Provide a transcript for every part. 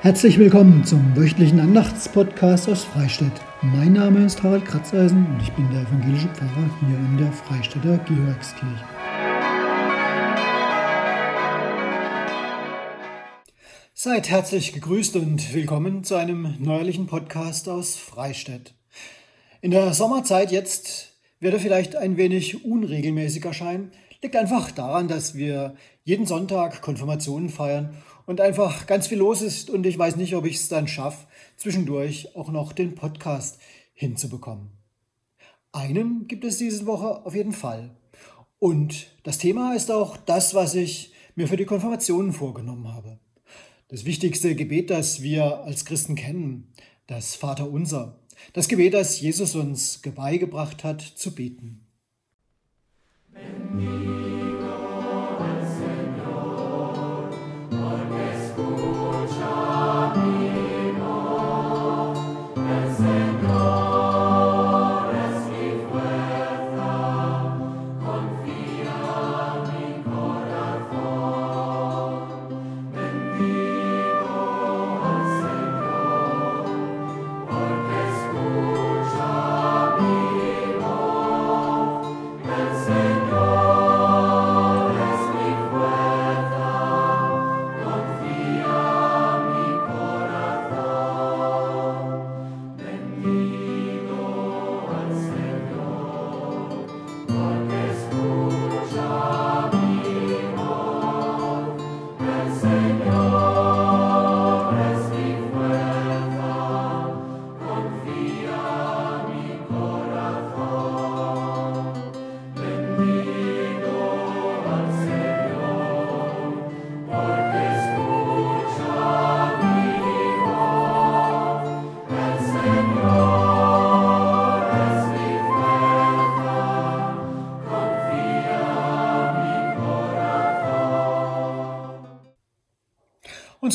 Herzlich willkommen zum wöchentlichen Andachtspodcast aus Freistadt. Mein Name ist Harald Kratzeisen und ich bin der evangelische Pfarrer hier in der Freistädter Georgskirche. Seid herzlich gegrüßt und willkommen zu einem neuerlichen Podcast aus Freistadt. In der Sommerzeit jetzt wird er vielleicht ein wenig unregelmäßig erscheinen, liegt einfach daran, dass wir jeden Sonntag Konfirmationen feiern und einfach ganz viel los ist und ich weiß nicht, ob ich es dann schaffe, zwischendurch auch noch den Podcast hinzubekommen. Einen gibt es diese Woche auf jeden Fall. Und das Thema ist auch das, was ich mir für die Konfirmationen vorgenommen habe. Das wichtigste Gebet, das wir als Christen kennen, das Vaterunser. Das Gebet, das Jesus uns beigebracht hat zu beten. Und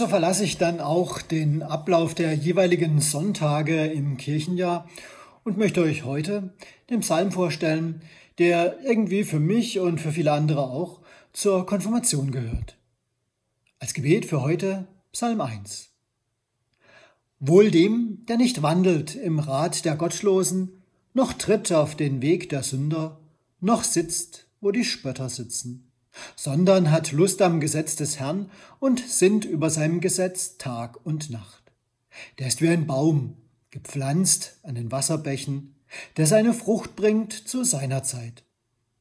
so verlasse ich dann auch den Ablauf der jeweiligen Sonntage im Kirchenjahr und möchte euch heute den Psalm vorstellen, der irgendwie für mich und für viele andere auch zur Konfirmation gehört. Als Gebet für heute Psalm 1. Wohl dem, der nicht wandelt im Rat der Gottlosen, noch tritt auf den Weg der Sünder, noch sitzt, wo die Spötter sitzen sondern hat Lust am Gesetz des Herrn und sinnt über seinem Gesetz Tag und Nacht. Der ist wie ein Baum, gepflanzt an den Wasserbächen, der seine Frucht bringt zu seiner Zeit.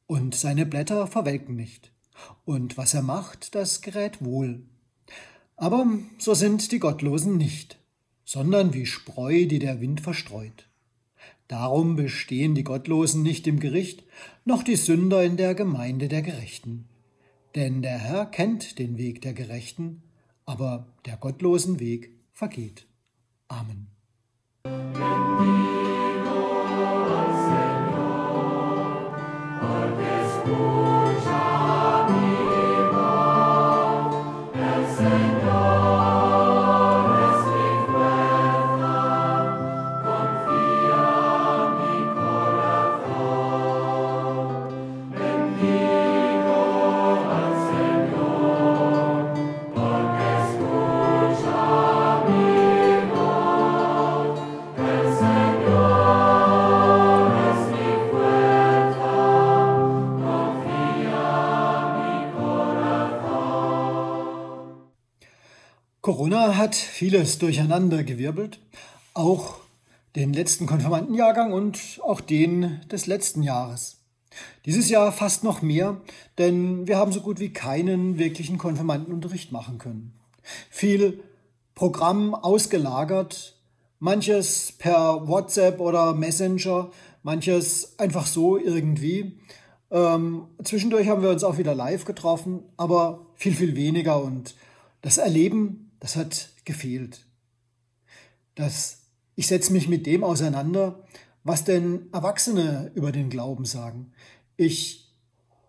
Und seine Blätter verwelken nicht. Und was er macht, das gerät wohl. Aber so sind die Gottlosen nicht, sondern wie Spreu, die der Wind verstreut. Darum bestehen die Gottlosen nicht im Gericht, noch die Sünder in der Gemeinde der Gerechten. Denn der Herr kennt den Weg der Gerechten, aber der gottlosen Weg vergeht. Amen. Hat vieles durcheinandergewirbelt, auch den letzten Konfirmandenjahrgang und auch den des letzten Jahres. Dieses Jahr fast noch mehr, denn wir haben so gut wie keinen wirklichen Konfirmandenunterricht machen können. Viel Programm ausgelagert, manches per WhatsApp oder Messenger, manches einfach so irgendwie. Ähm, zwischendurch haben wir uns auch wieder live getroffen, aber viel, viel weniger und das Erleben das hat gefehlt. Das, ich setze mich mit dem auseinander, was denn Erwachsene über den Glauben sagen. Ich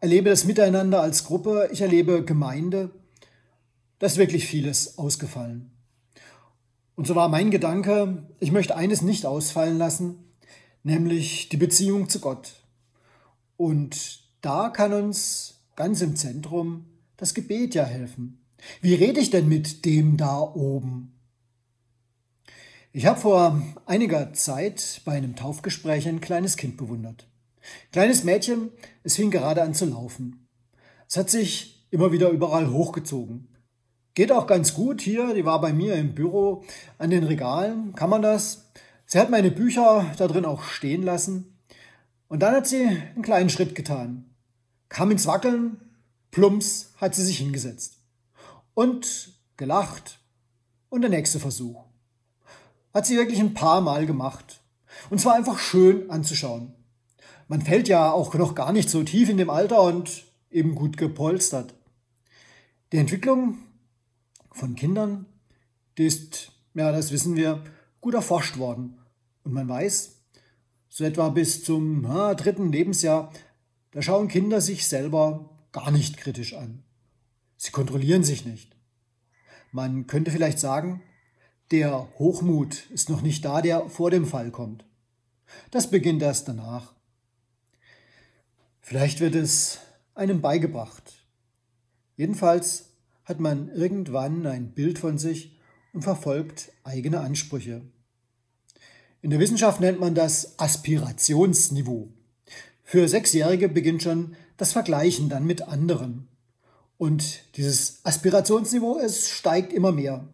erlebe das Miteinander als Gruppe, ich erlebe Gemeinde. Da ist wirklich vieles ausgefallen. Und so war mein Gedanke, ich möchte eines nicht ausfallen lassen, nämlich die Beziehung zu Gott. Und da kann uns ganz im Zentrum das Gebet ja helfen. Wie rede ich denn mit dem da oben? Ich habe vor einiger Zeit bei einem Taufgespräch ein kleines Kind bewundert. Kleines Mädchen, es fing gerade an zu laufen. Es hat sich immer wieder überall hochgezogen. Geht auch ganz gut hier, die war bei mir im Büro an den Regalen, kann man das. Sie hat meine Bücher da drin auch stehen lassen. Und dann hat sie einen kleinen Schritt getan. Kam ins Wackeln, plumps hat sie sich hingesetzt. Und gelacht. Und der nächste Versuch. Hat sie wirklich ein paar Mal gemacht. Und zwar einfach schön anzuschauen. Man fällt ja auch noch gar nicht so tief in dem Alter und eben gut gepolstert. Die Entwicklung von Kindern, die ist, ja, das wissen wir, gut erforscht worden. Und man weiß, so etwa bis zum ja, dritten Lebensjahr, da schauen Kinder sich selber gar nicht kritisch an. Sie kontrollieren sich nicht. Man könnte vielleicht sagen, der Hochmut ist noch nicht da, der vor dem Fall kommt. Das beginnt erst danach. Vielleicht wird es einem beigebracht. Jedenfalls hat man irgendwann ein Bild von sich und verfolgt eigene Ansprüche. In der Wissenschaft nennt man das Aspirationsniveau. Für Sechsjährige beginnt schon das Vergleichen dann mit anderen. Und dieses Aspirationsniveau, es steigt immer mehr.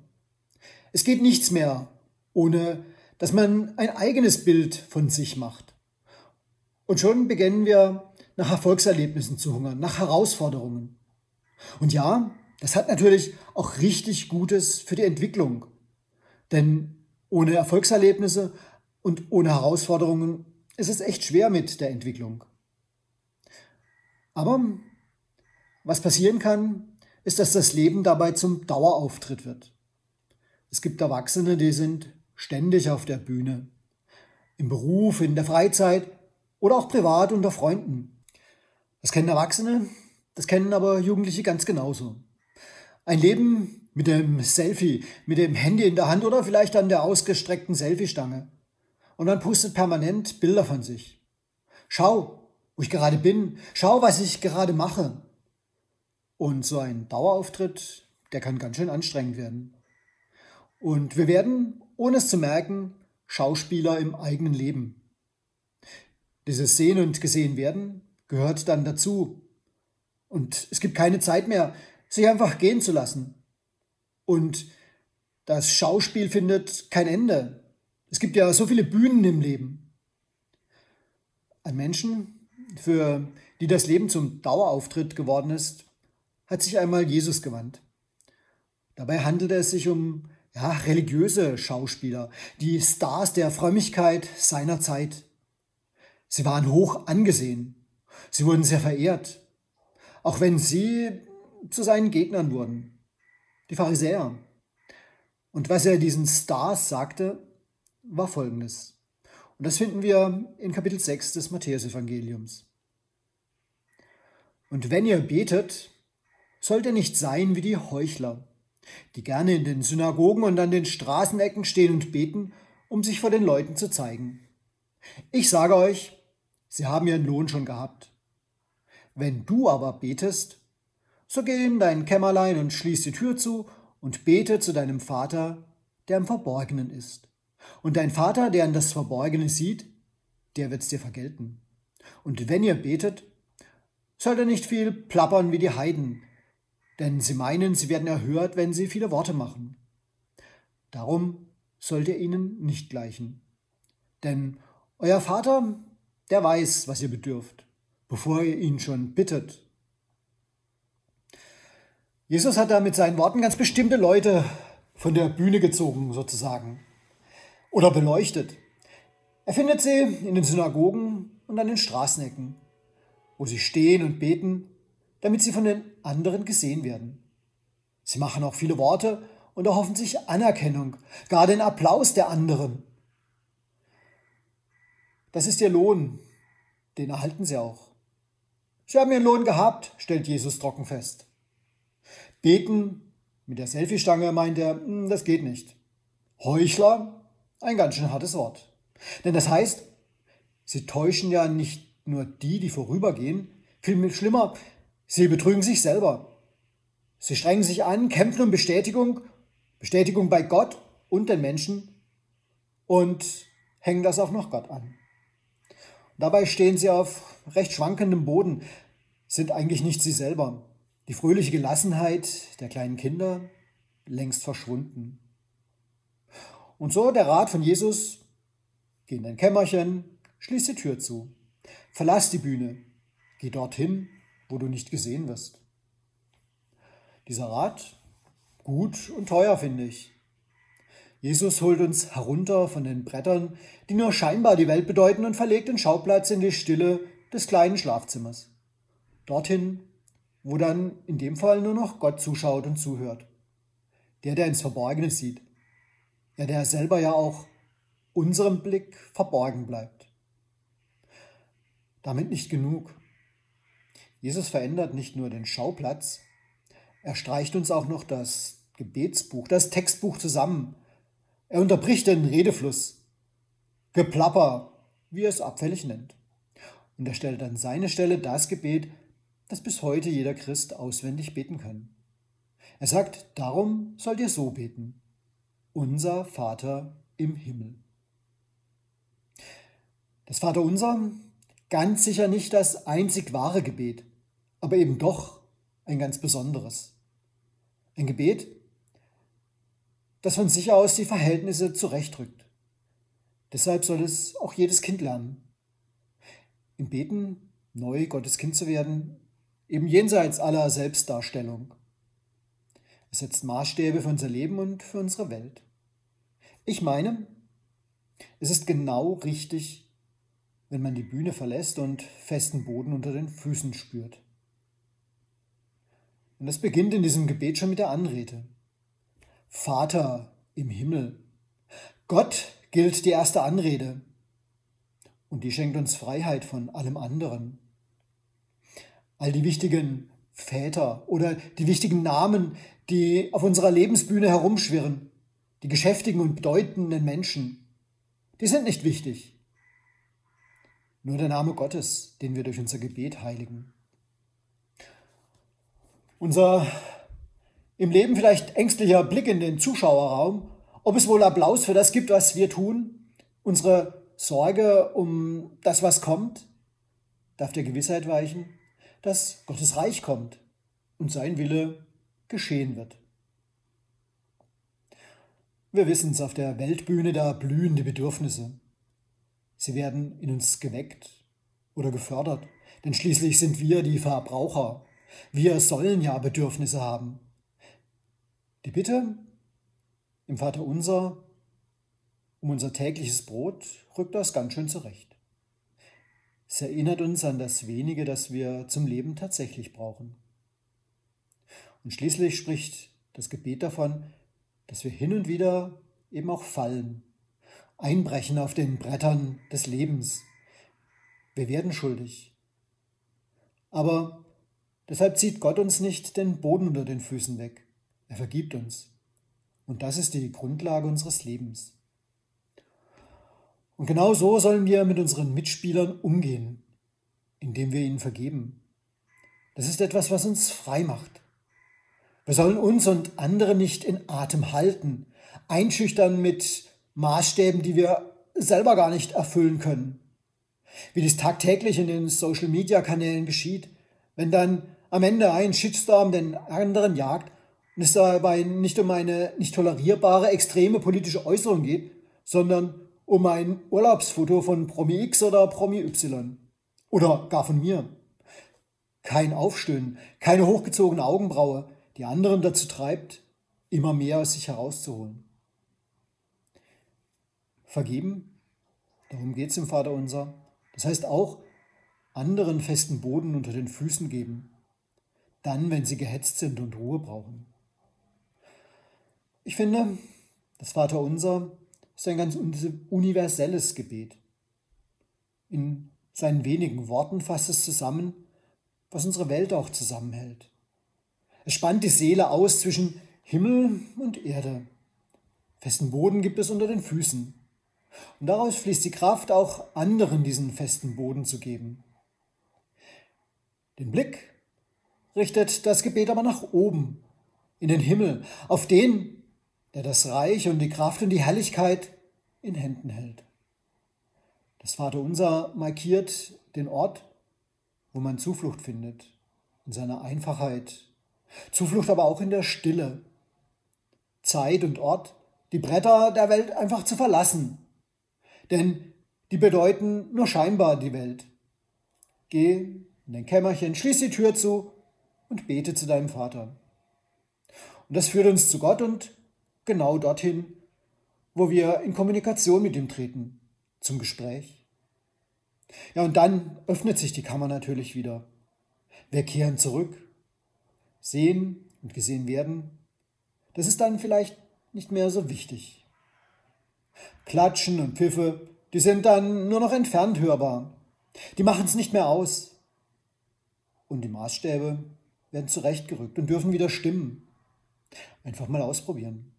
Es geht nichts mehr, ohne dass man ein eigenes Bild von sich macht. Und schon beginnen wir nach Erfolgserlebnissen zu hungern, nach Herausforderungen. Und ja, das hat natürlich auch richtig Gutes für die Entwicklung. Denn ohne Erfolgserlebnisse und ohne Herausforderungen ist es echt schwer mit der Entwicklung. Aber was passieren kann, ist, dass das Leben dabei zum Dauerauftritt wird. Es gibt Erwachsene, die sind ständig auf der Bühne. Im Beruf, in der Freizeit oder auch privat unter Freunden. Das kennen Erwachsene, das kennen aber Jugendliche ganz genauso. Ein Leben mit dem Selfie, mit dem Handy in der Hand oder vielleicht an der ausgestreckten Selfie-Stange. Und man pustet permanent Bilder von sich. Schau, wo ich gerade bin. Schau, was ich gerade mache. Und so ein Dauerauftritt, der kann ganz schön anstrengend werden. Und wir werden, ohne es zu merken, Schauspieler im eigenen Leben. Dieses Sehen und Gesehen werden gehört dann dazu. Und es gibt keine Zeit mehr, sich einfach gehen zu lassen. Und das Schauspiel findet kein Ende. Es gibt ja so viele Bühnen im Leben. Ein Menschen, für die das Leben zum Dauerauftritt geworden ist, hat sich einmal Jesus gewandt. Dabei handelte es sich um ja, religiöse Schauspieler, die Stars der Frömmigkeit seiner Zeit. Sie waren hoch angesehen. Sie wurden sehr verehrt, auch wenn sie zu seinen Gegnern wurden, die Pharisäer. Und was er diesen Stars sagte, war folgendes. Und das finden wir in Kapitel 6 des Matthäusevangeliums. Und wenn ihr betet, sollt ihr nicht sein wie die Heuchler, die gerne in den Synagogen und an den Straßenecken stehen und beten, um sich vor den Leuten zu zeigen. Ich sage euch, sie haben ihren Lohn schon gehabt. Wenn du aber betest, so geh in dein Kämmerlein und schließ die Tür zu und bete zu deinem Vater, der im Verborgenen ist. Und dein Vater, der in das Verborgene sieht, der wird's dir vergelten. Und wenn ihr betet, sollt ihr nicht viel plappern wie die Heiden, denn sie meinen, sie werden erhört, wenn sie viele Worte machen. Darum sollt ihr ihnen nicht gleichen. Denn euer Vater, der weiß, was ihr bedürft, bevor ihr ihn schon bittet. Jesus hat da mit seinen Worten ganz bestimmte Leute von der Bühne gezogen, sozusagen, oder beleuchtet. Er findet sie in den Synagogen und an den Straßenecken, wo sie stehen und beten damit sie von den anderen gesehen werden. Sie machen auch viele Worte und erhoffen sich Anerkennung, gar den Applaus der anderen. Das ist ihr Lohn, den erhalten sie auch. Sie haben ihren Lohn gehabt, stellt Jesus trocken fest. Beten mit der Selfie-Stange meint er, hm, das geht nicht. Heuchler, ein ganz schön hartes Wort. Denn das heißt, sie täuschen ja nicht nur die, die vorübergehen, viel schlimmer, Sie betrügen sich selber. Sie strengen sich an, kämpfen um Bestätigung, Bestätigung bei Gott und den Menschen und hängen das auch noch Gott an. Dabei stehen sie auf recht schwankendem Boden, sind eigentlich nicht sie selber. Die fröhliche Gelassenheit der kleinen Kinder längst verschwunden. Und so der Rat von Jesus, geh in dein Kämmerchen, schließ die Tür zu, verlass die Bühne, geh dorthin, wo du nicht gesehen wirst. Dieser Rat, gut und teuer, finde ich. Jesus holt uns herunter von den Brettern, die nur scheinbar die Welt bedeuten, und verlegt den Schauplatz in die Stille des kleinen Schlafzimmers. Dorthin, wo dann in dem Fall nur noch Gott zuschaut und zuhört. Der, der ins Verborgene sieht. Ja, der selber ja auch unserem Blick verborgen bleibt. Damit nicht genug. Jesus verändert nicht nur den Schauplatz, er streicht uns auch noch das Gebetsbuch, das Textbuch zusammen. Er unterbricht den Redefluss, Geplapper, wie er es abfällig nennt. Und er stellt an seine Stelle das Gebet, das bis heute jeder Christ auswendig beten kann. Er sagt, darum sollt ihr so beten. Unser Vater im Himmel. Das Vaterunser, ganz sicher nicht das einzig wahre Gebet, aber eben doch ein ganz besonderes. Ein Gebet, das von sich aus die Verhältnisse zurechtrückt. Deshalb soll es auch jedes Kind lernen. Im Beten neu Gottes Kind zu werden, eben jenseits aller Selbstdarstellung. Es setzt Maßstäbe für unser Leben und für unsere Welt. Ich meine, es ist genau richtig, wenn man die Bühne verlässt und festen Boden unter den Füßen spürt. Und es beginnt in diesem Gebet schon mit der Anrede. Vater im Himmel. Gott gilt die erste Anrede. Und die schenkt uns Freiheit von allem anderen all die wichtigen Väter oder die wichtigen Namen, die auf unserer Lebensbühne herumschwirren, die geschäftigen und bedeutenden Menschen, die sind nicht wichtig. Nur der Name Gottes, den wir durch unser Gebet heiligen. Unser im Leben vielleicht ängstlicher Blick in den Zuschauerraum, ob es wohl Applaus für das gibt, was wir tun, unsere Sorge um das, was kommt, darf der Gewissheit weichen, dass Gottes Reich kommt und sein Wille geschehen wird. Wir wissen es, auf der Weltbühne, da blühen die Bedürfnisse. Sie werden in uns geweckt oder gefördert, denn schließlich sind wir die Verbraucher. Wir sollen ja Bedürfnisse haben. Die Bitte im Vater unser um unser tägliches Brot rückt das ganz schön zurecht. Es erinnert uns an das wenige, das wir zum Leben tatsächlich brauchen. Und schließlich spricht das Gebet davon, dass wir hin und wieder eben auch fallen, einbrechen auf den Brettern des Lebens. Wir werden schuldig. Aber deshalb zieht Gott uns nicht den Boden unter den Füßen weg. Er vergibt uns. Und das ist die Grundlage unseres Lebens. Und genau so sollen wir mit unseren Mitspielern umgehen, indem wir ihnen vergeben. Das ist etwas, was uns frei macht. Wir sollen uns und andere nicht in Atem halten, einschüchtern mit Maßstäben, die wir selber gar nicht erfüllen können. Wie dies tagtäglich in den Social-Media-Kanälen geschieht, wenn dann am Ende ein Shitstorm den anderen jagt und es dabei nicht um eine nicht tolerierbare extreme politische Äußerung geht, sondern um ein Urlaubsfoto von Promi X oder Promi Y. Oder gar von mir. Kein Aufstöhnen, keine hochgezogene Augenbraue, die anderen dazu treibt, immer mehr aus sich herauszuholen. Vergeben, darum geht es im Vater unser. Das heißt auch, anderen festen Boden unter den Füßen geben. Dann, wenn sie gehetzt sind und Ruhe brauchen. Ich finde, das Vater unser ist ein ganz universelles Gebet. In seinen wenigen Worten fasst es zusammen, was unsere Welt auch zusammenhält. Es spannt die Seele aus zwischen Himmel und Erde. Festen Boden gibt es unter den Füßen. Und daraus fließt die Kraft, auch anderen diesen festen Boden zu geben. Den Blick richtet das Gebet aber nach oben, in den Himmel, auf den, der das Reich und die Kraft und die Herrlichkeit in Händen hält. Das Vaterunser markiert den Ort, wo man Zuflucht findet, in seiner Einfachheit. Zuflucht aber auch in der Stille. Zeit und Ort, die Bretter der Welt einfach zu verlassen. Denn die bedeuten nur scheinbar die Welt. Geh in dein Kämmerchen, schließ die Tür zu und bete zu deinem Vater. Und das führt uns zu Gott und genau dorthin, wo wir in Kommunikation mit ihm treten, zum Gespräch. Ja, und dann öffnet sich die Kammer natürlich wieder. Wir kehren zurück, sehen und gesehen werden. Das ist dann vielleicht nicht mehr so wichtig. Klatschen und Pfiffe, die sind dann nur noch entfernt hörbar. Die machen es nicht mehr aus. Und die Maßstäbe werden zurechtgerückt und dürfen wieder stimmen. Einfach mal ausprobieren.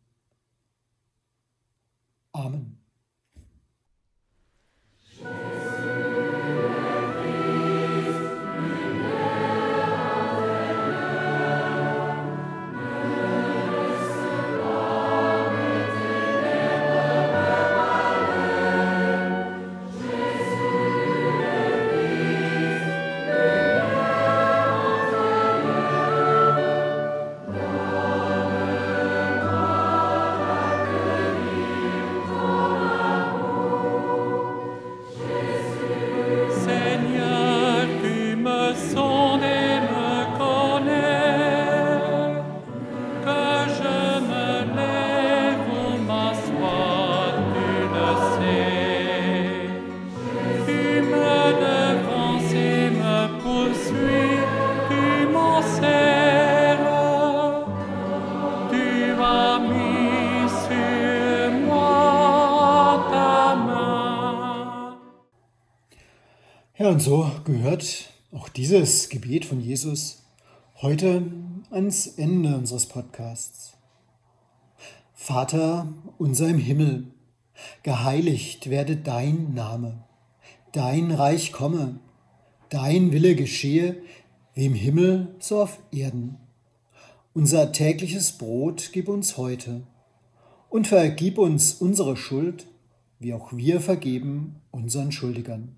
Amen. Und so gehört auch dieses Gebet von Jesus heute ans Ende unseres Podcasts. Vater unser im Himmel, geheiligt werde dein Name, dein Reich komme, dein Wille geschehe, wie im Himmel so auf Erden. Unser tägliches Brot gib uns heute und vergib uns unsere Schuld, wie auch wir vergeben unseren Schuldigern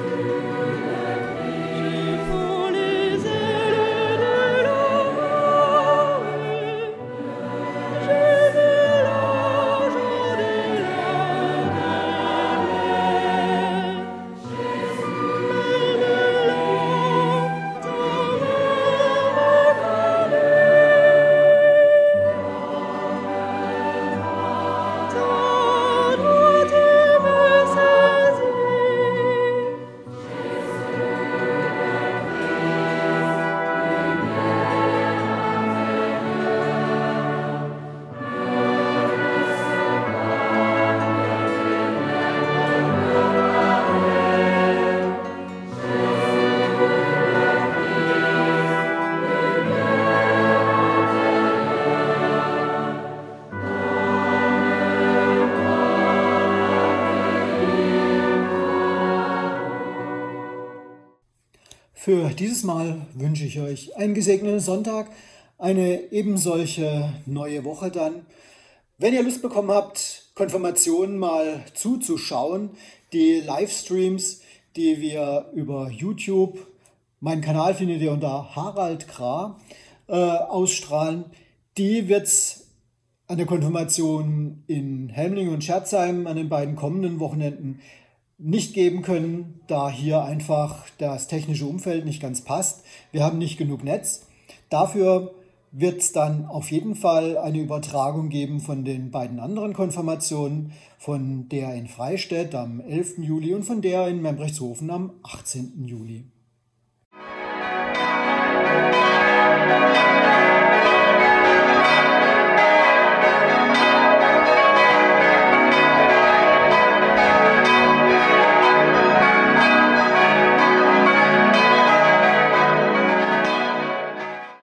Für dieses Mal wünsche ich euch einen gesegneten Sonntag, eine ebensolche neue Woche dann. Wenn ihr Lust bekommen habt, Konfirmationen mal zuzuschauen, die Livestreams, die wir über YouTube, meinen Kanal findet ihr unter Harald Kra, äh, ausstrahlen, die wird es an der Konfirmation in Helmling und Scherzheim an den beiden kommenden Wochenenden nicht geben können, da hier einfach das technische Umfeld nicht ganz passt. Wir haben nicht genug Netz. Dafür wird es dann auf jeden Fall eine Übertragung geben von den beiden anderen Konfirmationen, von der in Freistädt am 11. Juli und von der in Membrechtshofen am 18. Juli. Musik